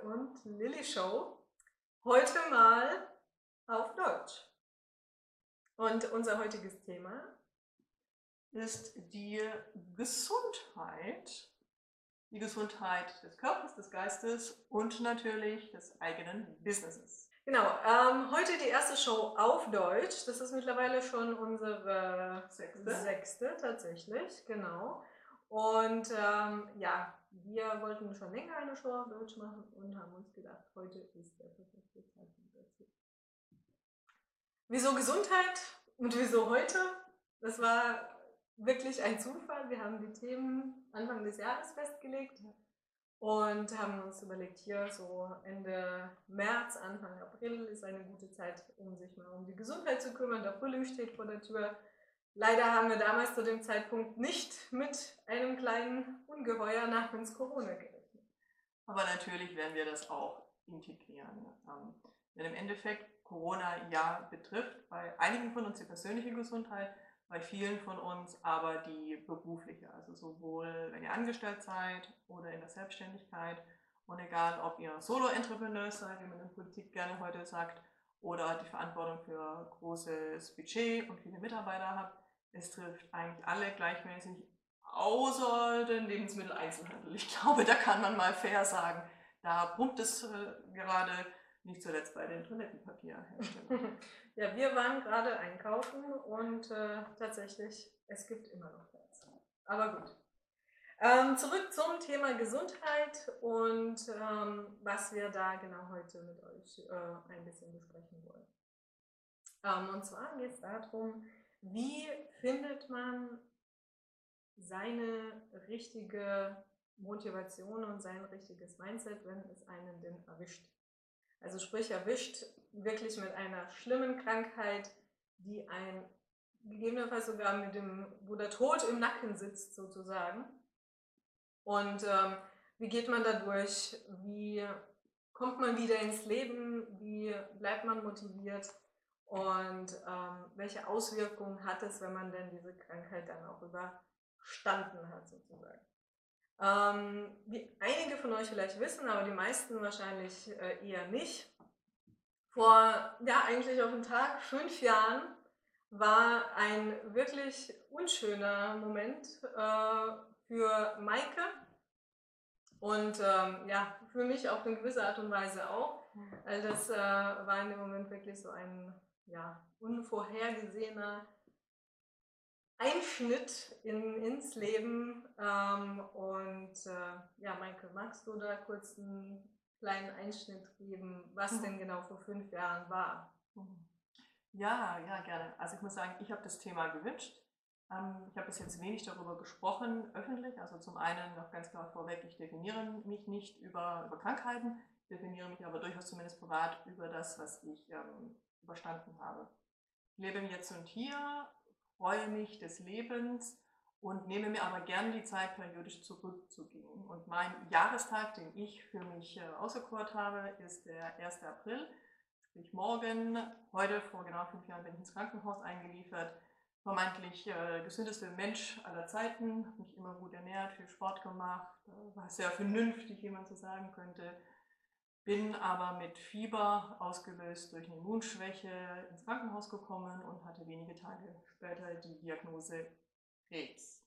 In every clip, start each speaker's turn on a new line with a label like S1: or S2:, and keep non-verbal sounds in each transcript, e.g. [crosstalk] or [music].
S1: Und Lilly Show. Heute mal auf Deutsch. Und unser heutiges Thema
S2: ist die Gesundheit. Die Gesundheit des Körpers, des Geistes und natürlich des eigenen Businesses.
S1: Genau, ähm, heute die erste Show auf Deutsch. Das ist mittlerweile schon unsere
S2: Sechste.
S1: sechste tatsächlich, genau. Und ähm, ja, wir wollten schon länger eine Show auf Deutsch machen und haben uns gedacht, heute ist der perfekte Zeitpunkt dazu. Wieso Gesundheit und wieso heute? Das war wirklich ein Zufall. Wir haben die Themen Anfang des Jahres festgelegt und haben uns überlegt, hier so Ende März, Anfang April ist eine gute Zeit, um sich mal um die Gesundheit zu kümmern. Der Frühling steht vor der Tür. Leider haben wir damals zu dem Zeitpunkt nicht mit einem kleinen Ungeheuer namens Corona gerechnet.
S2: Aber natürlich werden wir das auch integrieren. Ähm, denn im Endeffekt Corona ja betrifft bei einigen von uns die persönliche Gesundheit, bei vielen von uns aber die berufliche. Also sowohl wenn ihr angestellt seid oder in der Selbstständigkeit und egal ob ihr Solo-Entrepreneur seid, wie man in Politik gerne heute sagt, oder die Verantwortung für großes Budget und viele Mitarbeiter habt, es trifft eigentlich alle gleichmäßig, außer den Lebensmitteleinzelhandel. Ich glaube, da kann man mal fair sagen, da pumpt es äh, gerade nicht zuletzt bei den Toilettenpapierherstellern. [laughs]
S1: ja, wir waren gerade einkaufen und äh, tatsächlich, es gibt immer noch Platz. Aber gut. Ähm, zurück zum Thema Gesundheit und ähm, was wir da genau heute mit euch äh, ein bisschen besprechen wollen. Ähm, und zwar geht es darum, wie findet man seine richtige Motivation und sein richtiges Mindset, wenn es einen denn erwischt? Also sprich erwischt wirklich mit einer schlimmen Krankheit, die ein gegebenenfalls sogar mit dem, wo der Tod im Nacken sitzt sozusagen. Und ähm, wie geht man da durch? Wie kommt man wieder ins Leben? Wie bleibt man motiviert? Und ähm, welche Auswirkungen hat es, wenn man denn diese Krankheit dann auch überstanden hat, sozusagen? Ähm, wie einige von euch vielleicht wissen, aber die meisten wahrscheinlich äh, eher nicht. Vor, ja, eigentlich auf den Tag, fünf Jahren, war ein wirklich unschöner Moment äh, für Maike und ähm, ja, für mich auf eine gewisse Art und Weise auch. Weil das äh, war in dem Moment wirklich so ein ja, unvorhergesehener Einschnitt in, ins Leben. Ähm, und äh, ja, Maike, magst du da kurz einen kleinen Einschnitt geben, was mhm. denn genau vor fünf Jahren war?
S2: Mhm. Ja, ja, gerne. Also ich muss sagen, ich habe das Thema gewünscht. Ähm, ich habe bis jetzt wenig darüber gesprochen, öffentlich. Also zum einen noch ganz klar vorweg, ich definiere mich nicht über, über Krankheiten, definiere mich aber durchaus zumindest privat über das, was ich ähm, überstanden habe. Ich lebe im Jetzt und Hier, freue mich des Lebens und nehme mir aber gern die Zeit, periodisch zurückzugehen. Und mein Jahrestag, den ich für mich äh, auserkoren habe, ist der 1. April, sprich morgen. Heute, vor genau fünf Jahren, bin ich ins Krankenhaus eingeliefert. Vermeintlich äh, gesündeste Mensch aller Zeiten, mich immer gut ernährt, viel Sport gemacht, äh, war sehr vernünftig, wie man so sagen könnte bin aber mit Fieber, ausgelöst durch eine Immunschwäche, ins Krankenhaus gekommen und hatte wenige Tage später die Diagnose Krebs.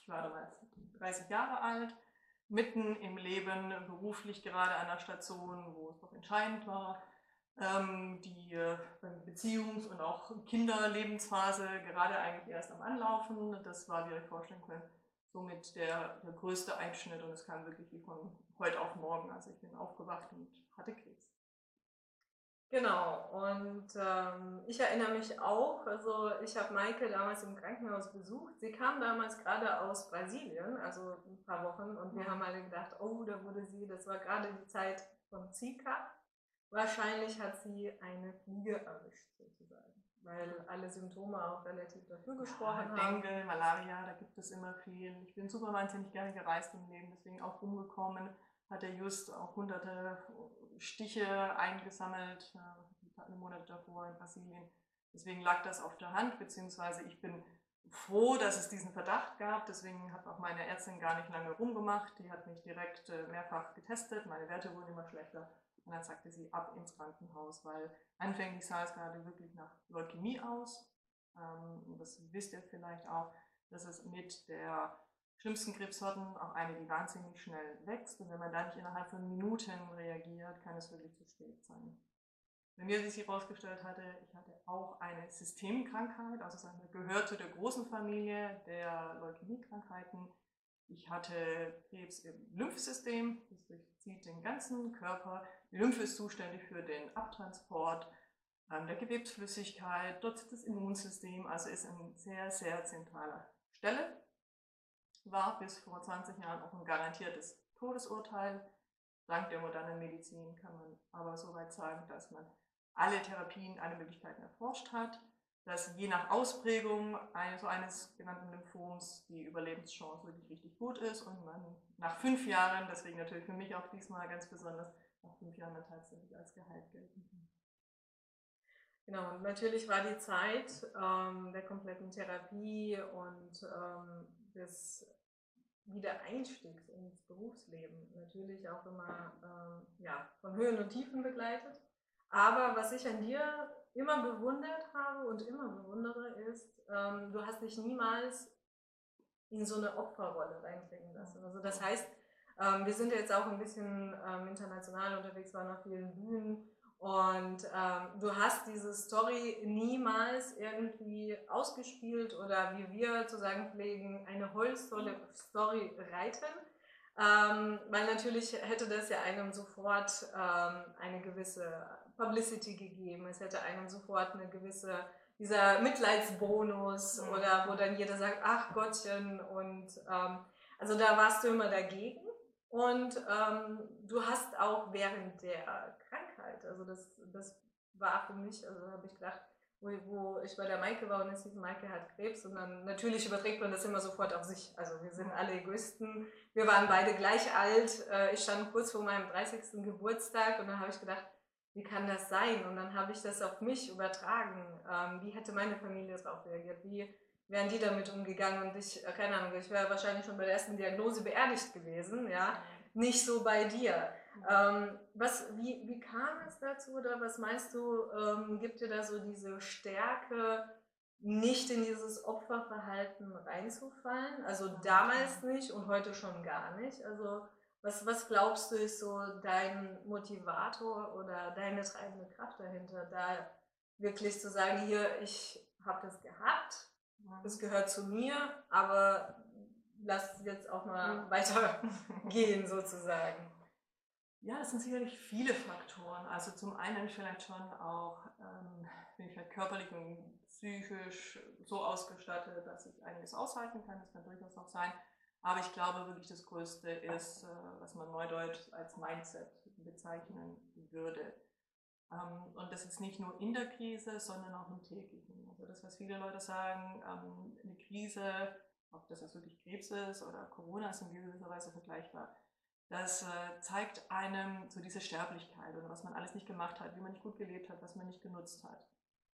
S2: Ich war damals 30 Jahre alt, mitten im Leben, beruflich gerade an der Station, wo es doch entscheidend war, ähm, die äh, Beziehungs- und auch Kinderlebensphase gerade eigentlich erst am Anlaufen. Das war, wie ihr euch vorstellen könnt, somit der, der größte Einschnitt und es kam wirklich wie von heute auf morgen. Also ich bin aufgewacht und hatte Krebs.
S1: Genau, und ähm, ich erinnere mich auch, also ich habe Maike damals im Krankenhaus besucht. Sie kam damals gerade aus Brasilien, also ein paar Wochen, und wir mhm. haben alle gedacht, oh, da wurde sie, das war gerade die Zeit von Zika. Wahrscheinlich hat sie eine Fliege erwischt, sozusagen weil alle Symptome auch relativ dafür gesprochen ja,
S2: haben. Dengue, Malaria, da gibt es immer viel. Ich bin super wahnsinnig gerne gereist im Leben, deswegen auch rumgekommen, hatte just auch hunderte Stiche eingesammelt, äh, eine Monate davor in Brasilien. Deswegen lag das auf der Hand, beziehungsweise ich bin froh, dass es diesen Verdacht gab. Deswegen hat auch meine Ärztin gar nicht lange rumgemacht. Die hat mich direkt äh, mehrfach getestet. Meine Werte wurden immer schlechter. Und dann sagte sie ab ins Krankenhaus, weil anfänglich sah es gerade wirklich nach Leukämie aus. Ähm, das wisst ihr vielleicht auch, dass es mit der schlimmsten Krebssorten auch eine, die wahnsinnig schnell wächst. Und wenn man da nicht innerhalb von Minuten reagiert, kann es wirklich zu spät sein. Bei mir, wie sich herausgestellt hatte, ich hatte auch eine Systemkrankheit, also sagen gehört zu der großen Familie der Leukämiekrankheiten. Ich hatte Krebs im Lymphsystem, das durchzieht den ganzen Körper. Die Lymphe ist zuständig für den Abtransport ähm, der Gewebsflüssigkeit, dort sitzt das Immunsystem, also ist an sehr, sehr zentraler Stelle. War bis vor 20 Jahren auch ein garantiertes Todesurteil. Dank der modernen Medizin kann man aber soweit sagen, dass man alle Therapien, alle Möglichkeiten erforscht hat, dass je nach Ausprägung so eines genannten Lymphoms die Überlebenschance wirklich richtig gut ist und man nach fünf Jahren, deswegen natürlich für mich auch diesmal ganz besonders, nach fünf Jahren dann tatsächlich als Gehalt gelten kann.
S1: Genau, und natürlich war die Zeit ähm, der kompletten Therapie und ähm, des Wiedereinstiegs ins Berufsleben natürlich auch immer ähm, ja, von Höhen und Tiefen begleitet. Aber was ich an dir immer bewundert habe und immer bewundere, ist, ähm, du hast dich niemals in so eine Opferrolle reinbringen lassen. Also das heißt, ähm, wir sind jetzt auch ein bisschen ähm, international unterwegs, waren auf vielen Bühnen und ähm, du hast diese Story niemals irgendwie ausgespielt oder wie wir zu sagen pflegen, eine Holzstory reiten. Ähm, weil natürlich hätte das ja einem sofort ähm, eine gewisse Publicity gegeben. Es hätte einem sofort eine gewisse, dieser Mitleidsbonus mhm. oder wo dann jeder sagt, ach Gottchen und ähm, also da warst du immer dagegen. Und ähm, du hast auch während der Krankheit, also das, das war für mich, also habe ich gedacht, wo, wo ich bei der Maike war und es hieß, Maike hat Krebs und dann natürlich überträgt man das immer sofort auf sich. Also wir sind alle Egoisten, wir waren beide gleich alt, äh, ich stand kurz vor meinem 30. Geburtstag und dann habe ich gedacht, wie kann das sein? Und dann habe ich das auf mich übertragen. Ähm, wie hätte meine Familie darauf reagiert? Wie wären die damit umgegangen? Und ich, äh, keine Ahnung, ich wäre wahrscheinlich schon bei der ersten Diagnose beerdigt gewesen, ja. Nicht so bei dir. Ähm, was, wie, wie kam es dazu oder was meinst du, ähm, gibt dir da so diese Stärke, nicht in dieses Opferverhalten reinzufallen? Also damals nicht und heute schon gar nicht. Also was, was glaubst du ist so dein Motivator oder deine treibende Kraft dahinter, da wirklich zu sagen, hier, ich habe das gehabt, das gehört zu mir, aber lass es jetzt auch mal mhm. weitergehen [laughs] sozusagen.
S2: Ja, das sind sicherlich viele Faktoren. Also zum einen vielleicht schon auch, ähm, bin ich halt körperlich und psychisch so ausgestattet, dass ich einiges aushalten kann. Das kann durchaus auch sein. Aber ich glaube wirklich, das Größte ist, äh, was man neudeutsch als Mindset bezeichnen würde. Ähm, und das ist nicht nur in der Krise, sondern auch im täglichen. Also das, was viele Leute sagen, ähm, eine Krise, ob das jetzt wirklich Krebs ist oder Corona ist in gewisser Weise vergleichbar, das äh, zeigt einem so diese Sterblichkeit oder was man alles nicht gemacht hat, wie man nicht gut gelebt hat, was man nicht genutzt hat.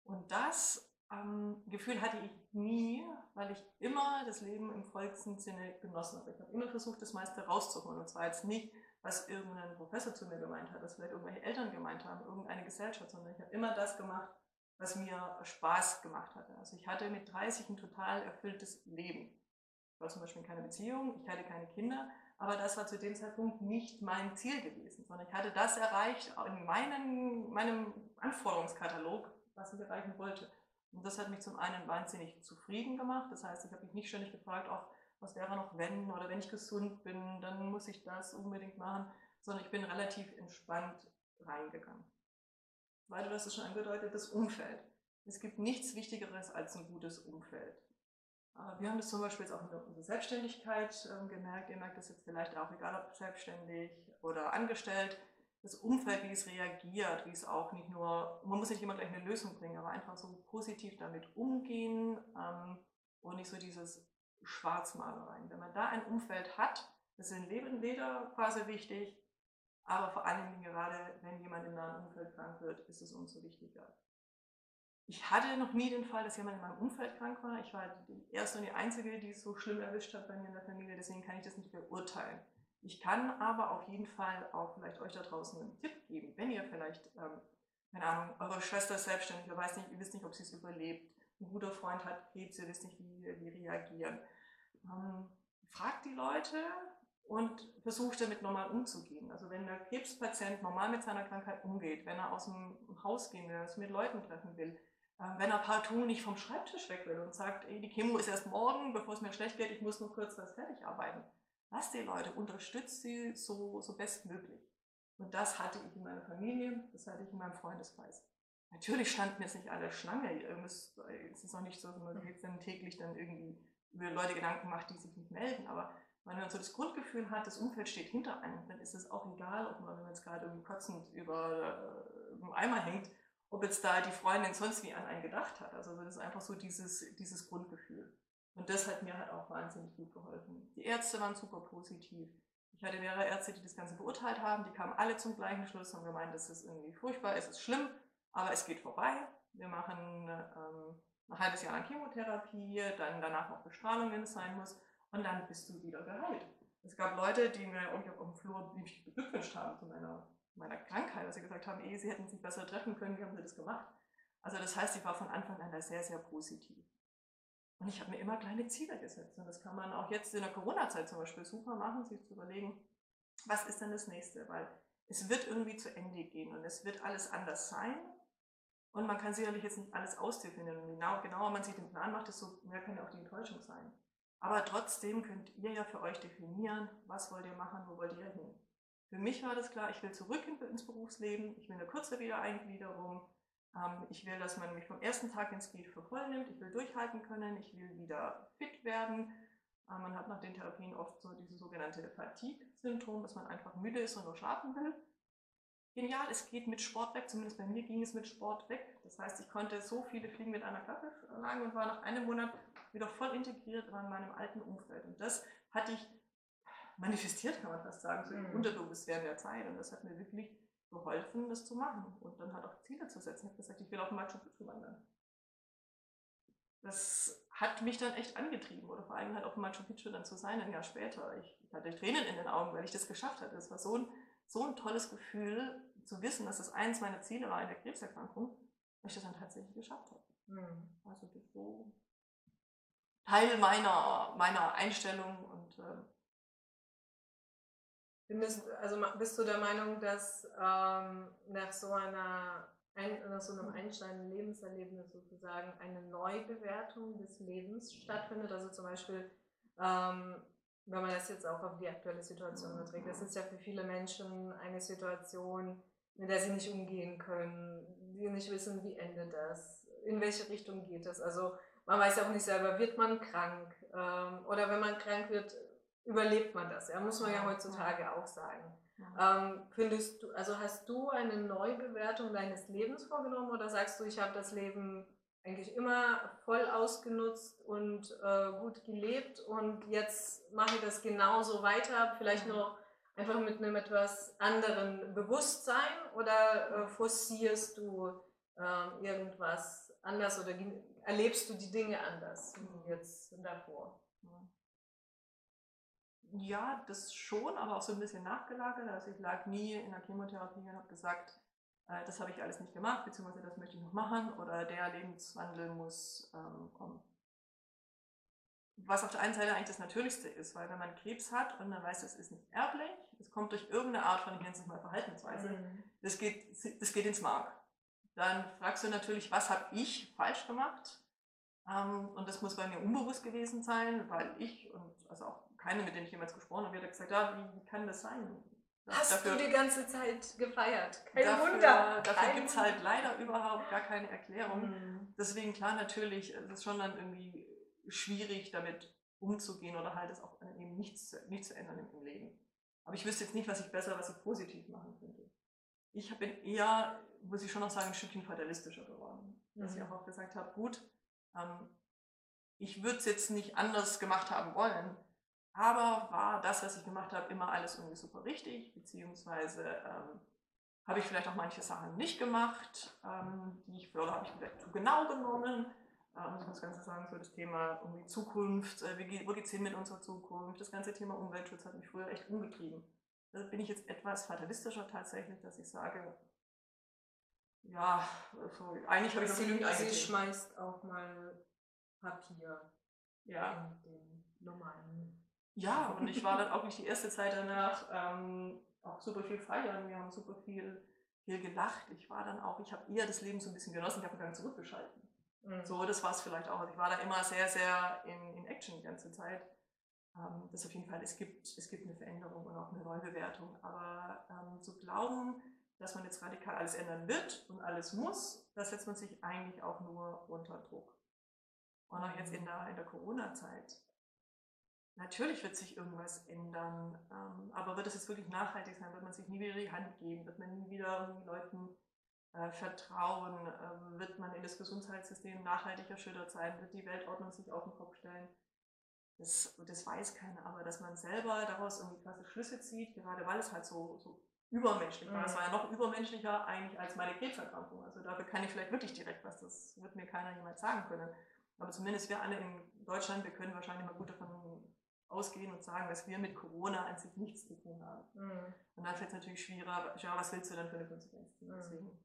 S2: Und das ähm, Gefühl hatte ich nie, weil ich immer das Leben im vollsten Sinne genossen habe. Ich habe immer versucht, das meiste rauszuholen. Und zwar jetzt nicht, was irgendein Professor zu mir gemeint hat, was vielleicht irgendwelche Eltern gemeint haben, irgendeine Gesellschaft, sondern ich habe immer das gemacht, was mir Spaß gemacht hatte. Also ich hatte mit 30 ein total erfülltes Leben. Ich war zum Beispiel in keiner Beziehung, ich hatte keine Kinder, aber das war zu dem Zeitpunkt nicht mein Ziel gewesen, sondern ich hatte das erreicht in meinen, meinem Anforderungskatalog, was ich erreichen wollte. Und das hat mich zum einen wahnsinnig zufrieden gemacht. Das heißt, ich habe mich nicht ständig gefragt, auch was wäre noch wenn oder wenn ich gesund bin, dann muss ich das unbedingt machen, sondern ich bin relativ entspannt reingegangen. Weil du hast es schon angedeutet, das Umfeld. Es gibt nichts Wichtigeres als ein gutes Umfeld. Wir haben das zum Beispiel jetzt auch in unserer Selbstständigkeit ähm, gemerkt. Ihr merkt das jetzt vielleicht auch, egal ob selbstständig oder angestellt das Umfeld, wie es reagiert, wie es auch nicht nur, man muss nicht immer gleich eine Lösung bringen, aber einfach so positiv damit umgehen ähm, und nicht so dieses Schwarzmalereien. Wenn man da ein Umfeld hat, das ist in jeder Phase wichtig, aber vor allen Dingen gerade, wenn jemand im nahen Umfeld krank wird, ist es umso wichtiger. ich hatte noch nie den Fall, dass jemand in meinem Umfeld krank war. Ich war die erste und die einzige, die es so schlimm erwischt hat bei mir in der Familie. Deswegen kann ich das nicht beurteilen. Ich kann aber auf jeden Fall auch vielleicht euch da draußen einen Tipp geben, wenn ihr vielleicht, ähm, keine Ahnung, eure Schwester ist selbstständig, ihr, weiß nicht, ihr wisst nicht, ob sie es überlebt, ein guter Freund hat Krebs, ihr wisst nicht, wie, wie reagieren. Ähm, fragt die Leute und versucht damit normal umzugehen. Also wenn der Krebspatient normal mit seiner Krankheit umgeht, wenn er aus dem Haus gehen will, wenn er mit Leuten treffen will, äh, wenn er partout nicht vom Schreibtisch weg will und sagt, ey, die Chemo ist erst morgen, bevor es mir schlecht geht, ich muss nur kurz das fertig arbeiten Lasst die Leute, unterstützt sie so, so bestmöglich. Und das hatte ich in meiner Familie, das hatte ich in meinem Freundeskreis. Natürlich standen jetzt nicht alle Schlange. Es ist auch nicht so, dass man jetzt dann täglich dann irgendwie über Leute Gedanken macht, die sich nicht melden. Aber wenn man so das Grundgefühl hat, das Umfeld steht hinter einem, dann ist es auch egal, ob man, wenn man jetzt gerade irgendwie kotzend über äh, einem Eimer hängt, ob jetzt da die Freundin sonst wie an einen gedacht hat. Also das ist einfach so dieses, dieses Grundgefühl. Und das hat mir halt auch wahnsinnig gut geholfen. Die Ärzte waren super positiv. Ich hatte mehrere Ärzte, die das Ganze beurteilt haben. Die kamen alle zum gleichen Schluss und gemeint, das ist irgendwie furchtbar, es ist schlimm, aber es geht vorbei. Wir machen ähm, ein halbes Jahr lang Chemotherapie, dann danach noch Bestrahlung, wenn es sein muss, und dann bist du wieder geheilt. Es gab Leute, die mir irgendwie auf dem Flur mich beglückwünscht haben zu meiner, meiner Krankheit, dass sie gesagt haben, eh, sie hätten sich besser treffen können, wie haben sie das gemacht. Also das heißt, ich war von Anfang an da sehr, sehr positiv. Und ich habe mir immer kleine Ziele gesetzt. Und das kann man auch jetzt in der Corona-Zeit zum Beispiel super machen, sich zu überlegen, was ist denn das nächste? Weil es wird irgendwie zu Ende gehen und es wird alles anders sein. Und man kann sicherlich jetzt nicht alles ausdefinieren. Und genau, genauer man sich den Plan macht, desto mehr kann ja auch die Enttäuschung sein. Aber trotzdem könnt ihr ja für euch definieren, was wollt ihr machen, wo wollt ihr hin. Für mich war das klar, ich will zurück ins Berufsleben, ich will eine kurze Wiedereingliederung, ich will, dass man mich vom ersten Tag ins Geht für voll nimmt. Ich will durchhalten können. Ich will wieder fit werden. Äh, man hat nach den Therapien oft so dieses sogenannte Fatigue-Syndrom, dass man einfach müde ist und nur schlafen will. Genial, es geht mit Sport weg. Zumindest bei mir ging es mit Sport weg. Das heißt, ich konnte so viele Fliegen mit einer Klappe schlagen und war nach einem Monat wieder voll integriert in meinem alten Umfeld. Und das hatte ich manifestiert, kann man fast sagen, so im mhm. Unterbewusst während der Zeit. Und das hat mir wirklich geholfen, das zu machen und dann halt auch Ziele zu setzen. Ich habe gesagt, ich will auf Machu Picchu wandern. Das hat mich dann echt angetrieben oder vor allem halt auf Machu Picchu dann zu sein, ein Jahr später. Ich, ich hatte Tränen in den Augen, weil ich das geschafft hatte. Es war so ein, so ein tolles Gefühl zu wissen, dass das eins meiner Ziele war in der Krebserkrankung, dass ich das dann tatsächlich geschafft habe. Mhm. Also das so Teil meiner, meiner Einstellung und äh,
S1: Findest, also bist du der Meinung, dass ähm, nach so einer ein, nach so einem einschneidenden Lebenserlebnis sozusagen eine Neubewertung des Lebens stattfindet? Also zum Beispiel, ähm, wenn man das jetzt auch auf die aktuelle Situation überträgt, das ist ja für viele Menschen eine Situation, mit der sie nicht umgehen können, die nicht wissen, wie endet das, in welche Richtung geht das. Also man weiß ja auch nicht selber, wird man krank ähm, oder wenn man krank wird, überlebt man das. Ja, muss man ja heutzutage auch sagen. Ähm, findest du, also hast du eine Neubewertung deines Lebens vorgenommen oder sagst du, ich habe das Leben eigentlich immer voll ausgenutzt und äh, gut gelebt und jetzt mache ich das genauso weiter, vielleicht nur noch einfach mit einem etwas anderen Bewusstsein oder äh, forcierst du äh, irgendwas anders oder erlebst du die Dinge anders wie jetzt davor?
S2: Ja, das schon, aber auch so ein bisschen nachgelagert. Also ich lag nie in der Chemotherapie und habe gesagt, äh, das habe ich alles nicht gemacht, beziehungsweise das möchte ich noch machen oder der Lebenswandel muss ähm, kommen. Was auf der einen Seite eigentlich das Natürlichste ist, weil wenn man Krebs hat und man weiß, es ist nicht erblich, es kommt durch irgendeine Art von, ich nenne es mal Verhaltensweise, mhm. das, geht, das geht ins Mark. Dann fragst du natürlich, was habe ich falsch gemacht? Ähm, und das muss bei mir unbewusst gewesen sein, weil ich und also auch keine, mit denen ich jemals gesprochen habe, hat gesagt, ja, wie, wie kann das sein?
S1: Das Hast dafür, du die ganze Zeit gefeiert?
S2: Kein dafür, Wunder. Dafür gibt es halt leider überhaupt gar keine Erklärung. Mhm. Deswegen klar, natürlich, es ist schon dann irgendwie schwierig, damit umzugehen oder halt es auch eben nichts, nichts zu ändern im Leben. Aber ich wüsste jetzt nicht, was ich besser, was ich positiv machen könnte. Ich bin eher, muss ich schon noch sagen, ein Stückchen fatalistischer geworden. Mhm. Dass ich mhm. auch gesagt habe, gut, ähm, ich würde es jetzt nicht anders gemacht haben wollen, aber war das, was ich gemacht habe, immer alles irgendwie super richtig, beziehungsweise ähm, habe ich vielleicht auch manche Sachen nicht gemacht, ähm, die ich, oder habe ich vielleicht zu genau genommen. Ähm, ich muss ganz sagen, so das Thema irgendwie Zukunft, äh, wie, wo geht es hin mit unserer Zukunft, das ganze Thema Umweltschutz hat mich früher echt umgetrieben. Da bin ich jetzt etwas fatalistischer tatsächlich, dass ich sage, ja, also eigentlich habe ich noch genügend
S1: Sie, Sie schmeißt auch mal Papier
S2: ja.
S1: in den normalen.
S2: Ja, und ich war dann auch nicht die erste Zeit danach ähm, auch super viel feiern. Wir haben super viel, viel gelacht. Ich war dann auch, ich habe eher das Leben so ein bisschen genossen. Ich habe gar zurückgeschalten. Mhm. So, das war es vielleicht auch. Also ich war da immer sehr, sehr in, in Action die ganze Zeit. Ähm, das auf jeden Fall, es gibt, es gibt eine Veränderung und auch eine Neubewertung. Aber ähm, zu glauben, dass man jetzt radikal alles ändern wird und alles muss, da setzt man sich eigentlich auch nur unter Druck. Und auch jetzt in der, in der Corona-Zeit. Natürlich wird sich irgendwas ändern, ähm, aber wird es jetzt wirklich nachhaltig sein? Wird man sich nie wieder die Hand geben? Wird man nie wieder Leuten äh, vertrauen? Ähm, wird man in das Gesundheitssystem nachhaltig erschüttert sein? Wird die Weltordnung sich auf den Kopf stellen? Das, das weiß keiner, aber dass man selber daraus irgendwie krasse Schlüsse zieht, gerade weil es halt so, so übermenschlich war. Es mhm. war ja noch übermenschlicher eigentlich als meine Krebserkrankung. Also dafür kann ich vielleicht wirklich direkt was, das wird mir keiner jemals sagen können. Aber zumindest wir alle in Deutschland, wir können wahrscheinlich mal gut davon ausgehen und sagen, dass wir mit Corona an sich nichts zu tun haben. Mhm. Und dann fällt es natürlich schwieriger, ja, was willst du dann für eine Konsequenz? Mhm. Deswegen,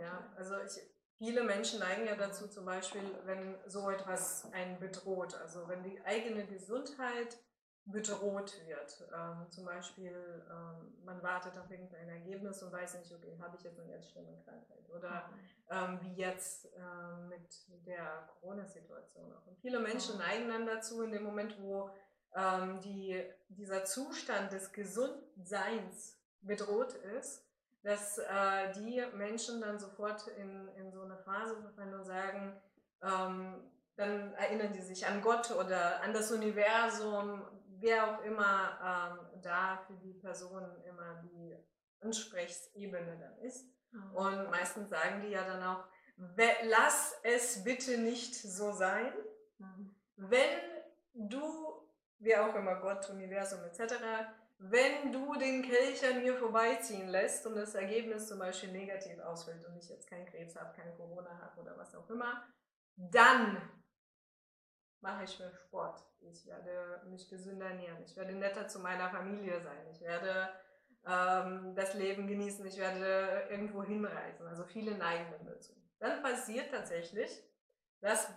S1: ja, also ich, viele Menschen neigen ja dazu, zum Beispiel, wenn so etwas einen bedroht, also wenn die eigene Gesundheit bedroht wird. Ähm, zum Beispiel, ähm, man wartet auf irgendein Ergebnis und weiß nicht, okay, habe ich jetzt eine ganz schlimme Krankheit? Oder mhm. ähm, wie jetzt ähm, mit der Corona-Situation auch. Und viele Menschen mhm. neigen dann dazu, in dem Moment, wo ähm, die, dieser Zustand des Gesundseins bedroht ist, dass äh, die Menschen dann sofort in, in so eine Phase verfallen und sagen, ähm, dann erinnern die sich an Gott oder an das Universum, wer auch immer ähm, da für die Person immer die Ansprechebene dann ist. Mhm. Und meistens sagen die ja dann auch, lass es bitte nicht so sein. Mhm. Wenn du wie auch immer, Gott, Universum etc., wenn du den Kelch an mir vorbeiziehen lässt und das Ergebnis zum Beispiel negativ ausfällt und ich jetzt keinen Krebs habe, kein Corona habe oder was auch immer, dann mache ich mehr Sport. Ich werde mich gesünder ernähren. Ich werde netter zu meiner Familie sein. Ich werde ähm, das Leben genießen. Ich werde irgendwo hinreisen. Also viele neigen dazu. Dann passiert tatsächlich, dass,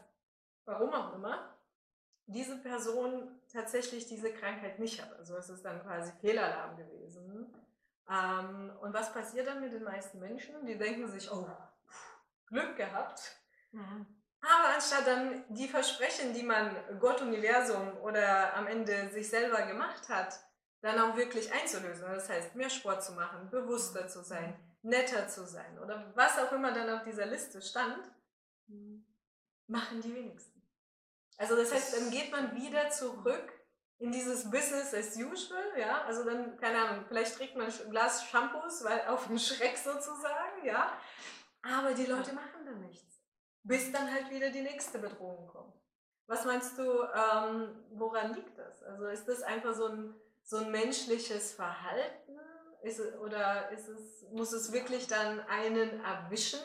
S1: warum auch immer, diese Person tatsächlich diese Krankheit nicht hat. Also es ist dann quasi Fehlalarm gewesen. Ähm, und was passiert dann mit den meisten Menschen? Die denken sich, oh, Glück gehabt. Mhm. Aber anstatt dann die Versprechen, die man Gott, Universum oder am Ende sich selber gemacht hat, dann auch wirklich einzulösen. Das heißt, mehr Sport zu machen, bewusster zu sein, netter zu sein oder was auch immer dann auf dieser Liste stand, mhm. machen die wenigsten. Also das heißt, dann geht man wieder zurück in dieses Business as usual, ja, also dann, keine Ahnung, vielleicht trägt man ein Glas Shampoos, weil auf den Schreck sozusagen, ja, aber die Leute machen dann nichts, bis dann halt wieder die nächste Bedrohung kommt. Was meinst du, ähm, woran liegt das? Also ist das einfach so ein, so ein menschliches Verhalten? Ist oder ist es, muss es wirklich dann einen erwischen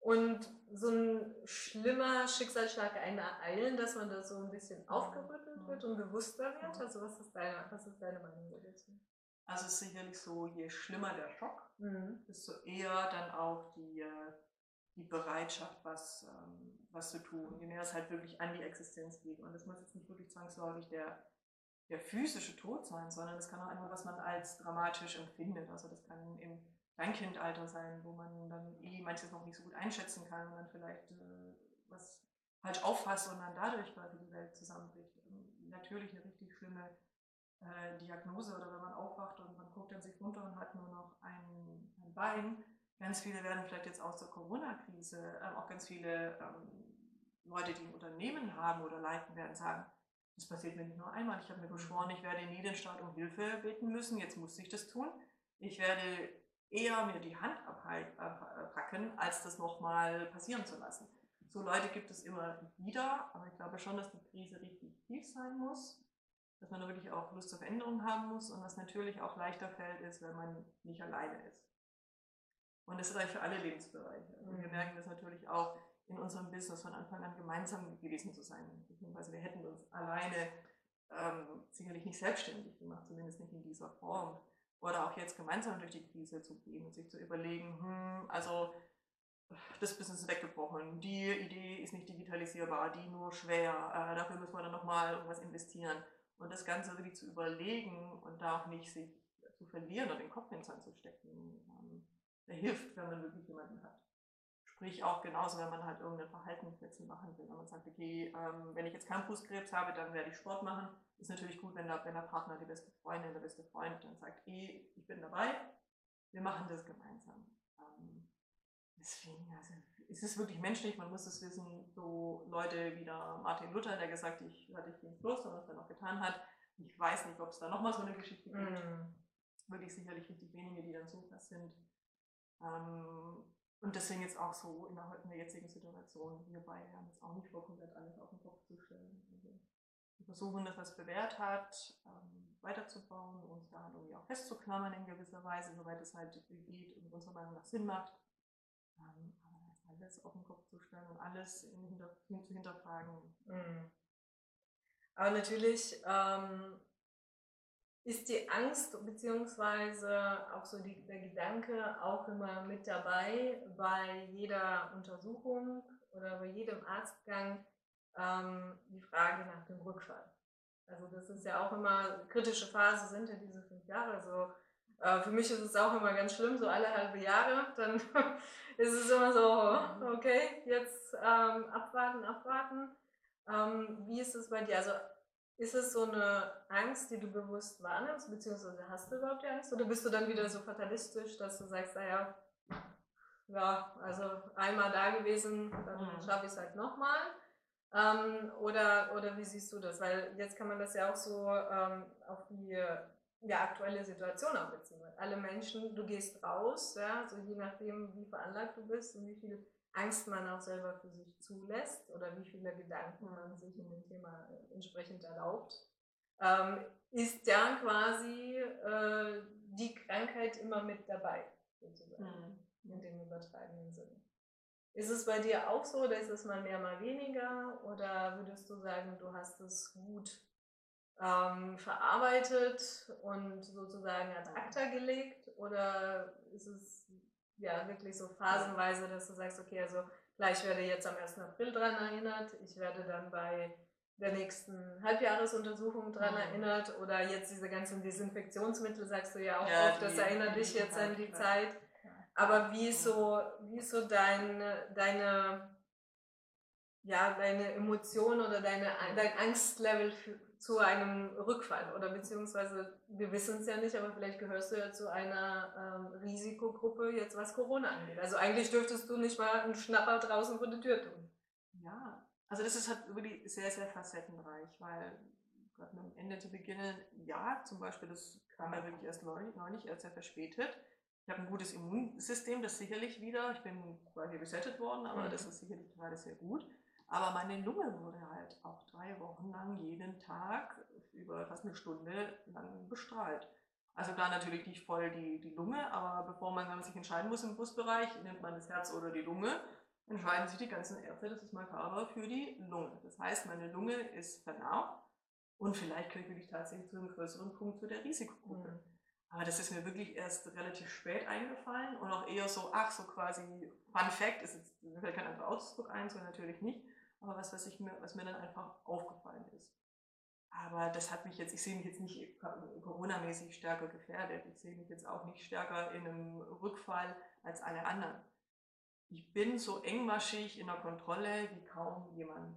S1: und so ein schlimmer Schicksalsschlag ereilen, dass man da so ein bisschen aufgerüttelt wird und bewusster wird? Also was ist deine, was ist deine Meinung dazu?
S2: Also es ist sicherlich so, je schlimmer der Schock, mhm. desto eher dann auch die, äh, die Bereitschaft, was, ähm, was zu tun. Je mehr es halt wirklich an die Existenz geht. Und das muss jetzt nicht wirklich zwangsläufig der, der physische Tod sein, sondern es kann auch einfach, was man als dramatisch empfindet. Also das kann im Kleinkindalter sein, wo man dann eh manches noch nicht so gut einschätzen kann und dann vielleicht äh, was falsch auffasst und dann dadurch quasi die Welt zusammenbricht. Und natürlich eine richtig schlimme äh, Diagnose oder wenn man aufwacht und man guckt dann sich runter und hat nur noch ein, ein Bein. Ganz viele werden vielleicht jetzt aus der Corona-Krise, äh, auch ganz viele ähm, Leute, die ein Unternehmen haben oder leiten, werden sagen, das passiert mir nicht nur einmal. Ich habe mir geschworen, ich werde in jedem Staat um Hilfe beten müssen. Jetzt muss ich das tun. Ich werde eher mir die Hand abpacken, als das nochmal passieren zu lassen. So Leute gibt es immer wieder, aber ich glaube schon, dass die Krise richtig tief sein muss, dass man da wirklich auch Lust auf Änderungen haben muss und was natürlich auch leichter fällt, ist, wenn man nicht alleine ist. Und das ist eigentlich für alle Lebensbereiche. Also wir
S1: Mhm.
S2: merken das natürlich auch in unserem Business von Anfang an gemeinsam gewesen zu sein. Beziehungsweise wir hätten uns alleine ähm, sicherlich nicht selbstständig gemacht, zumindest nicht in dieser Form. Oder auch jetzt gemeinsam durch die Krise zu gehen und sich zu überlegen, hm, also das Business ist weggebrochen, die Idee ist nicht digitalisierbar, die nur schwer, äh, dafür müssen wir dann nochmal irgendwas investieren. Und das Ganze wirklich zu überlegen und da auch nicht sich zu verlieren oder den Kopf ins Sand zu stecken, ähm, hilft, wenn man wirklich jemanden hat. Sprich auch genauso, wenn man halt irgendein Verhaltenswechsel machen will. Wenn man sagt, okay, ähm, wenn ich jetzt keinen Brustkrebs habe, dann werde ich Sport machen. Ist natürlich gut, wenn der, wenn der Partner, die beste Freundin, der beste Freund dann sagt, eh, ich bin dabei, wir machen das gemeinsam. Ähm, deswegen, also, es ist wirklich menschlich, man muss es wissen, so Leute wie der Martin Luther, der gesagt hat, ich hatte ich ins Kloster und das dann auch getan hat. Ich weiß nicht, ob es da nochmal so eine Geschichte gibt.
S1: Mhm.
S2: Wirklich sicherlich richtig wenige, die dann so krass sind. Ähm, und deswegen jetzt auch so in der, in der jetzigen Situation, wir beide haben jetzt auch nicht vor, alles auf den Kopf zu stellen. Also wir versuchen, dass was bewährt hat, ähm, weiterzubauen, uns da irgendwie auch festzuklammern in gewisser Weise, soweit es halt geht und unserer Meinung nach Sinn macht. Ähm, alles auf den Kopf zu stellen und alles in hinter, hin zu hinterfragen.
S1: Mhm. Aber natürlich ähm, ist die Angst beziehungsweise auch so die, der Gedanke auch immer mit dabei bei jeder Untersuchung oder bei jedem Arztgang ähm, die Frage nach dem Rückfall. Also das ist ja auch immer kritische Phase sind ja diese fünf Jahre. So äh, für mich ist es auch immer ganz schlimm, so alle halbe Jahre. Dann [laughs] ist es immer so, okay, jetzt ähm, abwarten, abwarten. Ähm, wie ist es bei dir? Also ist es so eine Angst, die du bewusst wahrnimmst, beziehungsweise hast du überhaupt die Angst? Oder bist du dann wieder so fatalistisch, dass du sagst, naja, ja, also einmal da gewesen, dann
S2: Mhm.
S1: schaffe ich es halt nochmal? Ähm, oder, oder wie siehst du das? Weil jetzt kann man das ja auch so ähm, auf die ja, aktuelle Situation auch beziehen. Alle Menschen, du gehst raus, ja, so je nachdem, wie veranlagt du bist und wie viel Angst man auch selber für sich zulässt oder wie viele Gedanken man sich in dem Thema äh, entsprechend erlaubt, ähm, ist ja quasi äh, die Krankheit immer mit dabei, sozusagen, in dem übertragenen Sinne. Ist es bei dir auch so oder ist es mal mehr, mal weniger? Oder würdest du sagen, du hast es gut ähm, verarbeitet und sozusagen ad acta gelegt? Oder ist es ja wirklich so phasenweise, dass du sagst, okay, also klar, ich werde jetzt am 1. April dran erinnert, ich werde dann bei der nächsten Halbjahresuntersuchung dran
S2: Mhm.
S1: erinnert oder jetzt diese ganzen Desinfektionsmittel, sagst du ja auch
S2: Ja,
S1: oft, das erinnert dich jetzt an die
S2: klar.
S1: Zeit. Aber wie ist so, wie ist so dein, deine, ja, deine Emotion oder deine, dein Angstlevel für, zu einem Rückfall? Oder beziehungsweise, wir wissen es ja nicht, aber vielleicht gehörst du ja zu einer ähm, Risikogruppe, jetzt was Corona angeht. Also eigentlich dürftest du nicht mal einen Schnapper draußen vor die Tür tun.
S2: Ja, also das ist halt wirklich sehr, sehr facettenreich, weil gerade mit dem Ende zu beginnen, ja, zum Beispiel, das kam ja wirklich erst neulich, neulich erst sehr verspätet. Ich habe ein gutes Immunsystem, das sicherlich wieder, ich bin quasi resettet worden, aber
S1: Mhm.
S2: das ist sicherlich gerade sehr gut. Aber meine Lunge wurde halt auch drei Wochen lang jeden Tag über fast eine Stunde lang bestrahlt. Also klar natürlich nicht voll die, die Lunge, aber bevor man sich entscheiden muss im Brustbereich, nimmt man das Herz oder die Lunge, entscheiden sich die ganzen Ärzte, das ist makaber, für die Lunge. Das heißt, meine Lunge ist vernarbt und vielleicht gehöre ich tatsächlich zu einem größeren Punkt zu der Risikogruppe.
S1: Mhm.
S2: Aber das ist mir wirklich erst relativ spät eingefallen und auch eher so, ach, so quasi, Fun Fact, ist jetzt, mir fällt kein anderer Ausdruck ein, so natürlich nicht, aber was, was, ich mir, was mir dann einfach aufgefallen ist. Aber das hat mich jetzt, ich sehe mich jetzt nicht Corona-mäßig stärker gefährdet. Ich sehe mich jetzt auch nicht stärker in einem Rückfall als alle anderen. Ich bin so engmaschig in der Kontrolle wie kaum jemand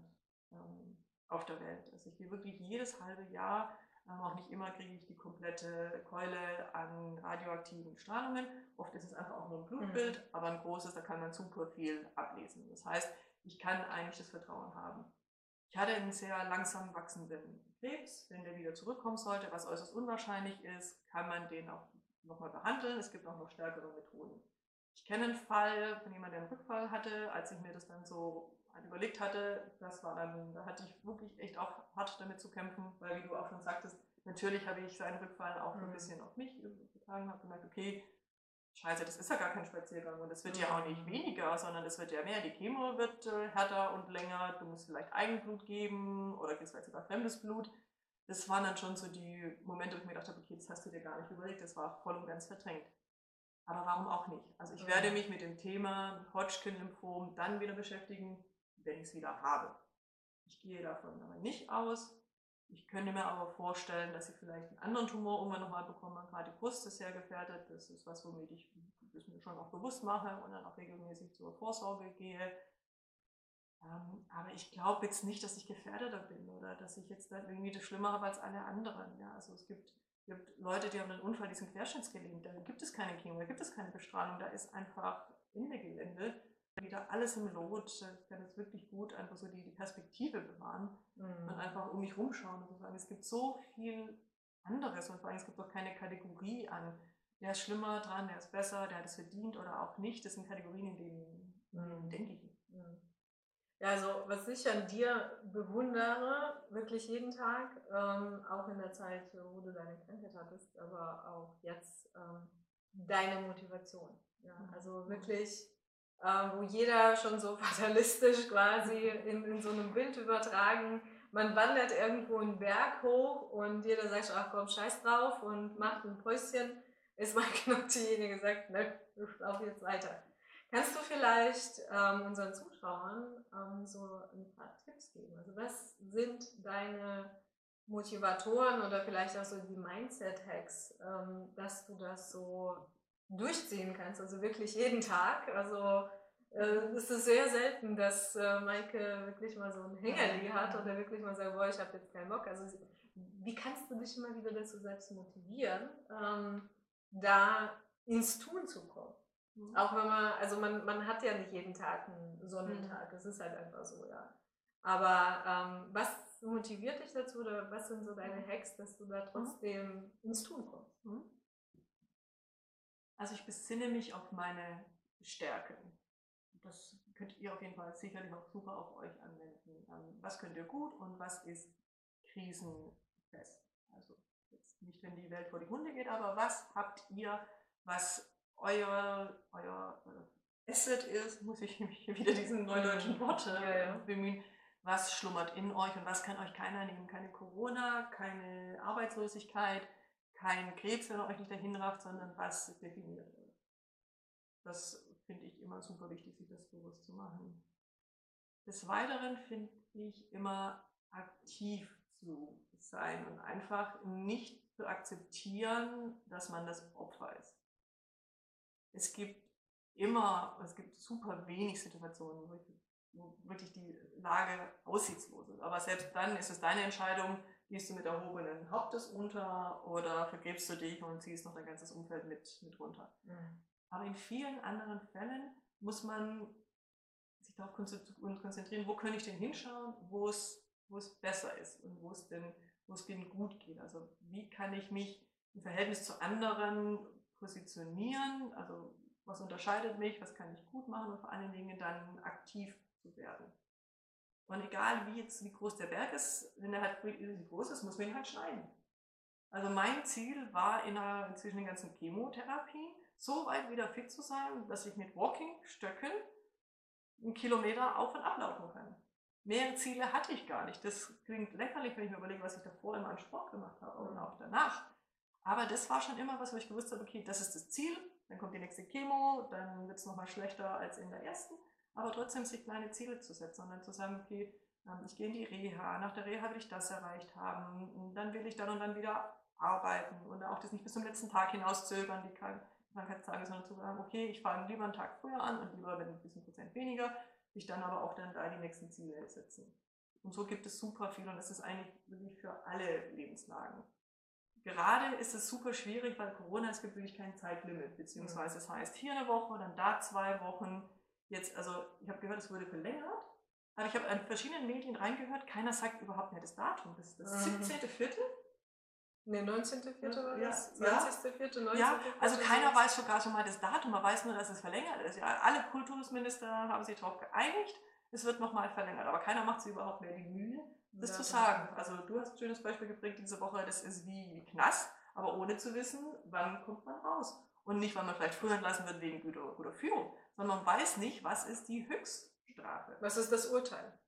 S2: ähm, auf der Welt. Also ich gehe wirklich jedes halbe Jahr ähm, auch nicht immer kriege ich die komplette Keule an radioaktiven Strahlungen. Oft ist es einfach auch nur ein Blutbild, aber ein großes, da kann man super viel ablesen. Das heißt, ich kann eigentlich das Vertrauen haben. Ich hatte einen sehr langsam wachsenden Krebs. Wenn der wieder zurückkommen sollte, was äußerst unwahrscheinlich ist, kann man den auch nochmal behandeln. Es gibt auch noch stärkere Methoden. Ich kenne einen Fall von jemandem, der einen Rückfall hatte, als ich mir das dann so überlegt hatte, das war dann, da hatte ich wirklich echt auch hart damit zu kämpfen, weil wie du auch schon sagtest, natürlich habe ich seinen Rückfall auch
S1: Mhm.
S2: ein bisschen auf mich übertragen, habe gemerkt, okay, scheiße, das ist ja gar kein Spaziergang und es wird ja auch nicht weniger, sondern es wird ja mehr. Die Chemo wird äh, härter und länger, du musst vielleicht Eigenblut geben oder gibst vielleicht sogar fremdes Blut. Das waren dann schon so die Momente, wo ich mir gedacht habe, okay, das hast du dir gar nicht überlegt, das war voll und ganz verdrängt. Aber warum auch nicht? Also ich werde mich mit dem Thema Hodgkin-Lymphom dann wieder beschäftigen, wenn ich es wieder habe. Ich gehe davon aber nicht aus. Ich könnte mir aber vorstellen, dass ich vielleicht einen anderen Tumor irgendwann nochmal bekomme. Gerade die Brust ist sehr gefährdet. Das ist was, womit ich das mir schon auch bewusst mache und dann auch regelmäßig zur Vorsorge gehe. Ähm, aber ich glaube jetzt nicht, dass ich gefährdeter bin oder dass ich jetzt dann irgendwie das schlimmer habe als alle anderen. Ja, also es gibt, gibt Leute, die haben einen Unfall, die sind querschnittsgelähmt. Da gibt es keine Chemo, da gibt es keine Bestrahlung, da ist einfach Ende Gelände wieder alles im Lot. Jetzt wirklich gut einfach so die, die Perspektive bewahren mhm. und einfach um mich rumschauen und sagen, es gibt so viel anderes und vor allem es gibt auch keine Kategorie an, der ist schlimmer dran, der ist besser, der hat es verdient oder auch nicht. Das sind Kategorien, in denen mhm. denke ich. Mhm.
S1: Ja, also was ich an dir bewundere, wirklich jeden Tag, ähm, auch in der Zeit, wo du deine Krankheit hattest, aber auch jetzt, ähm, deine Motivation. Ja, mhm. also wirklich äh, wo jeder schon so [laughs] fatalistisch quasi in, in so einem Bild übertragen, man wandert irgendwo einen Berg hoch und jeder sagt, ach komm, scheiß drauf und macht ein Päuschen, ist mal [laughs] genau diejenige gesagt, ne, ich laufe jetzt weiter. Kannst du vielleicht ähm, unseren Zuschauern ähm, so ein paar Tipps geben? Also was sind deine Motivatoren oder vielleicht auch so die Mindset-Hacks, ähm, dass du das so durchziehen kannst, also wirklich jeden Tag. Also äh, es ist sehr selten, dass äh, Maike wirklich mal so ein Hängerli hat oder wirklich mal sagt, boah, ich habe jetzt keinen Bock. Also wie kannst du dich immer wieder dazu selbst motivieren, ähm, da ins Tun zu kommen? Mhm. Auch wenn man, also man, man hat ja nicht jeden Tag einen Sonnentag, es mhm. ist halt einfach so, ja. Aber ähm, was motiviert dich dazu oder was sind so deine mhm. Hacks, dass du da mhm. trotzdem ins Tun kommst? Mhm.
S2: Also ich besinne mich auf meine Stärken. Das könnt ihr auf jeden Fall sicherlich auch super auf euch anwenden. Ähm, was könnt ihr gut und was ist krisenfest? Also jetzt nicht, wenn die Welt vor die Hunde geht, aber was habt ihr, was euer, euer, euer Asset ist, muss ich mich wieder diesen neudeutschen Worte ja, ja. bemühen. Was schlummert in euch und was kann euch keiner nehmen? Keine Corona, keine Arbeitslosigkeit, kein Krebs, wenn er euch nicht dahin rafft, sondern was definiert wird. Das finde ich immer super wichtig, sich das bewusst zu machen. Des Weiteren finde ich immer aktiv zu sein und einfach nicht zu akzeptieren, dass man das Opfer ist. Es gibt immer, es gibt super wenig Situationen, wo wirklich die Lage aussichtslos ist. Aber selbst dann ist es deine Entscheidung, gehst du mit erhobenen Hauptes unter oder vergräbst du dich und ziehst noch dein ganzes Umfeld mit, mit runter. Mhm. Aber in vielen anderen Fällen muss man sich darauf konzentrieren, wo kann ich denn hinschauen, wo es, wo es besser ist und wo es denn, wo es denn gut geht. Also wie kann ich mich im Verhältnis zu anderen positionieren, also was unterscheidet mich, was kann ich gut machen und vor allen Dingen dann aktiv zu werden. Und egal wie jetzt, wie groß der Berg ist, wenn er halt groß ist, muss man ihn halt schneiden. Also mein Ziel war in der, zwischen den ganzen Chemotherapien so weit wieder fit zu sein, dass ich mit Walking-Stöcken einen Kilometer auf und ablaufen kann. Mehr Ziele hatte ich gar nicht. Das klingt lächerlich, wenn ich mir überlege, was ich davor immer an Sport gemacht habe und auch danach. Aber das war schon immer was, wo ich gewusst habe, okay, das ist das Ziel, dann kommt die nächste Chemo, dann wird es nochmal schlechter als in der ersten aber trotzdem sich kleine Ziele zu setzen und dann zu sagen, okay, ähm, ich gehe in die Reha, nach der Reha will ich das erreicht haben, dann will ich dann und dann wieder arbeiten und auch das nicht bis zum letzten Tag hinauszögern, die Krankheitstage, sondern zu sagen, okay, ich fange lieber einen Tag früher an und lieber mit ein bisschen Prozent weniger, sich dann aber auch dann da die nächsten Ziele setzen. Und so gibt es super viel und das ist eigentlich wirklich für alle Lebenslagen. Gerade ist es super schwierig, weil Corona, es gibt wirklich kein Zeitlimit, beziehungsweise es heißt hier eine Woche, dann da zwei Wochen, jetzt, also ich habe gehört, es wurde verlängert, aber ich habe an verschiedenen Medien reingehört, keiner sagt überhaupt mehr das Datum. Das ist das 17.4.
S1: Ne, 19.4. war das?
S2: Ja, 20.4., 19. Ja, also keiner weiß sogar schon mal das Datum, man weiß nur, dass es verlängert ist. Ja, alle Kultusminister haben sich darauf geeinigt, es wird nochmal verlängert, aber keiner macht sich überhaupt mehr die Mühe, das ja, zu sagen. Also du hast ein schönes Beispiel geprägt diese Woche, das ist wie Knast, aber ohne zu wissen, wann kommt man raus. Und nicht, weil man vielleicht früher entlassen wird wegen guter, guter Führung, sondern man weiß nicht, was ist die Höchststrafe.
S1: Was ist das Urteil?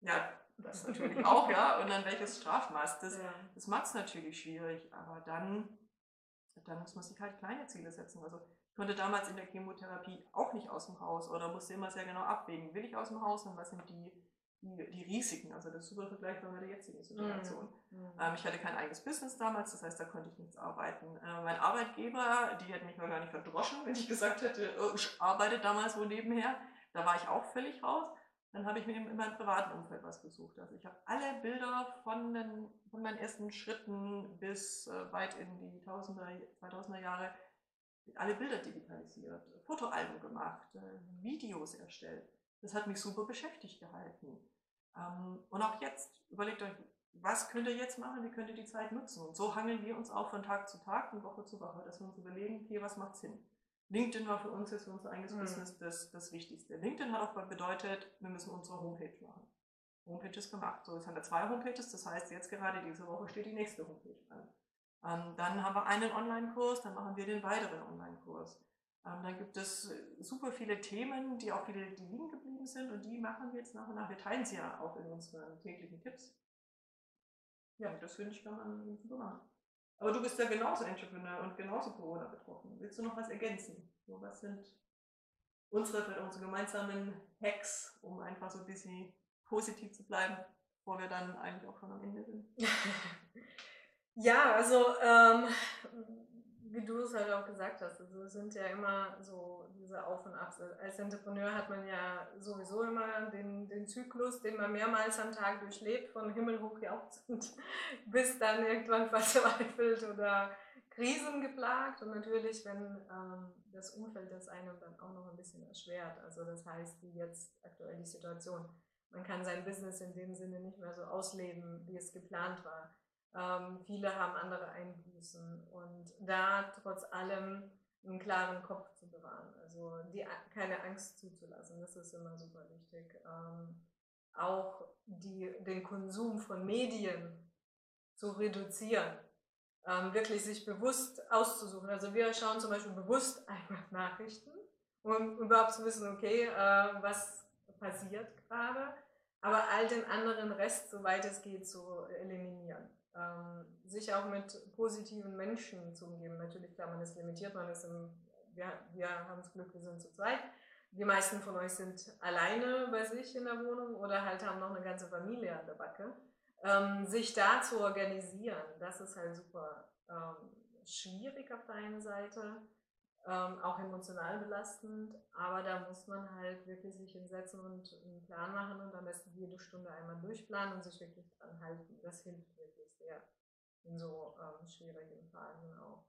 S2: Ja, das natürlich auch, ja. Und dann welches Strafmaß. Das,
S1: Ja.
S2: das macht es natürlich schwierig, aber dann, dann muss man sich halt kleine Ziele setzen. Also ich konnte damals in der Chemotherapie auch nicht aus dem Haus oder musste immer sehr genau abwägen, will ich aus dem Haus und was sind die, die, die Risiken. Also das ist super vergleichbar mit der jetzigen Situation.
S1: Mhm.
S2: Ähm, ich hatte kein eigenes Business damals, das heißt, da konnte ich nichts arbeiten. Äh, mein Arbeitgeber, die hätten mich mal gar nicht verdroschen, [laughs] wenn ich gesagt hätte, oh, ich arbeite damals wo nebenher. Da war ich auch völlig raus. Dann habe ich mir eben in meinem privaten Umfeld was gesucht. Also ich habe alle Bilder von, den, von meinen ersten Schritten bis äh, weit in die Tausender, 2000er Jahre, alle Bilder digitalisiert, Fotoalben gemacht, äh, Videos erstellt. Das hat mich super beschäftigt gehalten. Ähm, und auch jetzt, überlegt euch, was könnt ihr jetzt machen, wie könnt ihr die Zeit nutzen? Und so hangeln wir uns auch von Tag zu Tag und Woche zu Woche, dass wir uns überlegen, okay, was macht Sinn? LinkedIn war für uns jetzt für unser eigenes
S1: Mhm.
S2: Business das, das Wichtigste. LinkedIn hat auch bedeutet, wir müssen unsere Homepage machen. Homepage ist gemacht. So, jetzt haben wir zwei Homepages, das heißt, jetzt gerade diese Woche steht die nächste Homepage an. Ähm, dann haben wir einen Online-Kurs, dann machen wir den weiteren Online-Kurs. Ähm, dann gibt es äh, super viele Themen, die auch viele, liegen geblieben sind und die machen wir jetzt nach und nach. Wir teilen sie ja auch in unseren täglichen Tipps. Ja, das finde ich, kann man super machen. Aber du bist ja genauso Entrepreneur und genauso Corona betroffen. Willst du noch was ergänzen? So, was sind unsere, unsere gemeinsamen Hacks, um einfach so ein bisschen positiv zu bleiben, bevor wir dann eigentlich auch schon am Ende sind? [laughs]
S1: Ja, also ähm, wie du es halt auch gesagt hast, also es sind ja immer so diese Auf und Abs. Als Entrepreneur hat man ja sowieso immer den, den Zyklus, den man mehrmals am Tag durchlebt, von Himmel hoch jauchzend [laughs] bis dann irgendwann [laughs] verzweifelt oder krisengeplagt. Und natürlich, wenn ähm, das Umfeld das einem dann auch noch ein bisschen erschwert. Also das heißt, wie jetzt aktuell die Situation. Man kann sein Business in dem Sinne nicht mehr so ausleben, wie es geplant war. Ähm, viele haben andere Einbußen und da trotz allem einen klaren Kopf zu bewahren, also die, keine Angst zuzulassen, das ist immer super wichtig. Ähm, auch die, den Konsum von Medien zu reduzieren, ähm, wirklich sich bewusst auszusuchen. Also wir schauen zum Beispiel bewusst [laughs] einfach Nachrichten, um überhaupt zu wissen, okay, äh, was passiert gerade, aber all den anderen Rest, soweit es geht, zu eliminieren ähm, sich auch mit positiven Menschen zu umgeben. Natürlich, klar, man ist limitiert, man ist im, wir, wir haben das Glück, wir sind zu zweit. Die meisten von euch sind alleine bei sich in der Wohnung oder halt haben noch eine ganze Familie an der Backe. Ähm, sich da zu organisieren, das ist halt super ähm, schwierig auf der einen Seite, ähm, auch emotional belastend, aber da muss man halt wirklich sich hinsetzen und einen Plan machen und am besten jede Stunde einmal durchplanen und sich wirklich dran halten. Das hilft wirklich sehr in so ähm, schwierigen Phasen auch.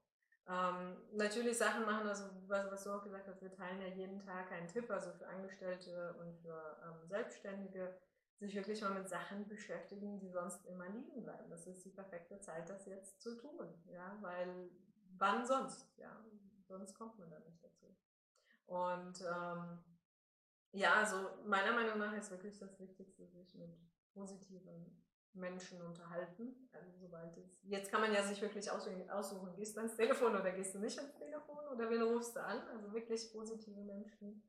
S1: Ähm, natürlich Sachen machen, also was, was du auch gesagt hast, wir teilen ja jeden Tag einen Tipp, also für Angestellte und für ähm, Selbstständige, sich wirklich mal mit Sachen beschäftigen, die sonst immer liegen bleiben. Das ist die perfekte Zeit, das jetzt zu tun, ja, weil wann sonst, ja, sonst kommt man da nicht dazu. Und ähm, ja, also meiner Meinung nach ist wirklich das Wichtigste, sich mit positiven Menschen unterhalten. Also sobald es. Jetzt kann man ja sich wirklich aussuchen, aussuchen, gehst du ans Telefon oder gehst du nicht ans Telefon oder wen rufst du an? Also wirklich positive Menschen.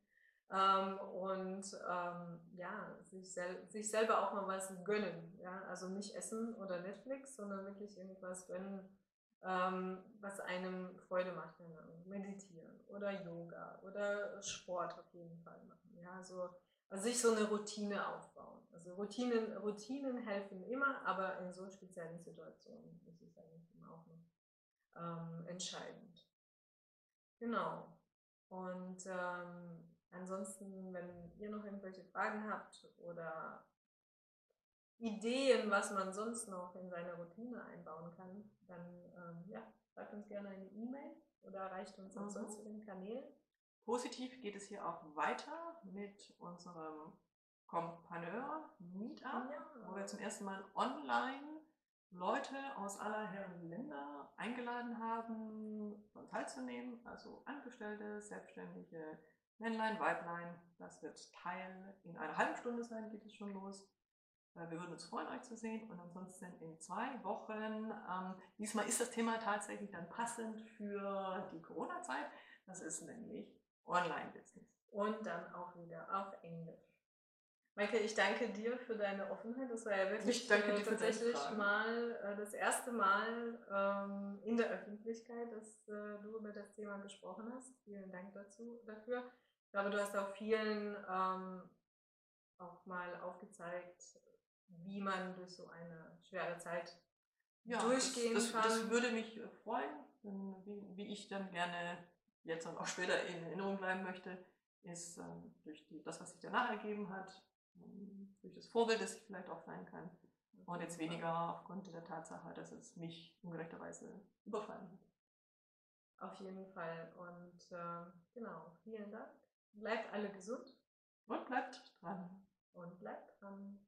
S1: Ähm, und ähm, ja, sich, sel sich selber auch mal was gönnen. Ja? Also nicht essen oder Netflix, sondern wirklich irgendwas gönnen, ähm, was einem Freude macht. Keine Ahnung, meditieren oder Yoga oder Sport auf jeden Fall machen. Ja, also, also sich so eine Routine aufbauen. Also Routinen, Routinen helfen immer, aber in so speziellen Situationen ist es eigentlich immer auch noch ähm, entscheidend. Genau. Und ähm, ansonsten, wenn ihr noch irgendwelche Fragen habt oder Ideen, was man sonst noch in seine Routine einbauen kann, dann ähm, ja, schreibt uns gerne eine E-Mail oder erreicht uns auf
S2: Mhm.
S1: sonstigen Kanälen.
S2: Positiv geht es hier auch weiter mit unserem Compreneur Meetup, wo wir zum ersten Mal online Leute aus aller Herren Länder eingeladen haben, daran teilzunehmen. Also Angestellte, Selbstständige, Männlein, Weiblein. Das wird Teil in einer halben Stunde sein, geht es schon los. Äh, Wir würden uns freuen, euch zu sehen. Und ansonsten in zwei Wochen, ähm, diesmal ist das Thema tatsächlich dann passend für die Corona-Zeit. Das ist nämlich Online-Business.
S1: Und dann auch wieder auf Englisch. Maike, ich danke dir für deine Offenheit. Das war ja wirklich äh, tatsächlich mal äh, das erste Mal ähm, in der Öffentlichkeit, dass äh, du über das Thema gesprochen hast. Vielen Dank dazu, dafür. Ich glaube, du hast auch vielen ähm, auch mal aufgezeigt, wie man durch so eine schwere Zeit durchgehen
S2: das, das,
S1: kann.
S2: Das würde mich äh, freuen, wie, wie ich dann gerne jetzt und auch später in Erinnerung bleiben möchte, ist ähm, durch die, das, was sich danach ergeben hat, ähm, durch das Vorbild, das ich vielleicht auch sein kann, und jetzt weniger aufgrund der Tatsache, dass es mich ungerechterweise überfallen hat.
S1: Auf jeden Fall. Und ähm, genau, vielen Dank. Bleibt alle gesund
S2: Und bleibt dran.
S1: und bleibt dran.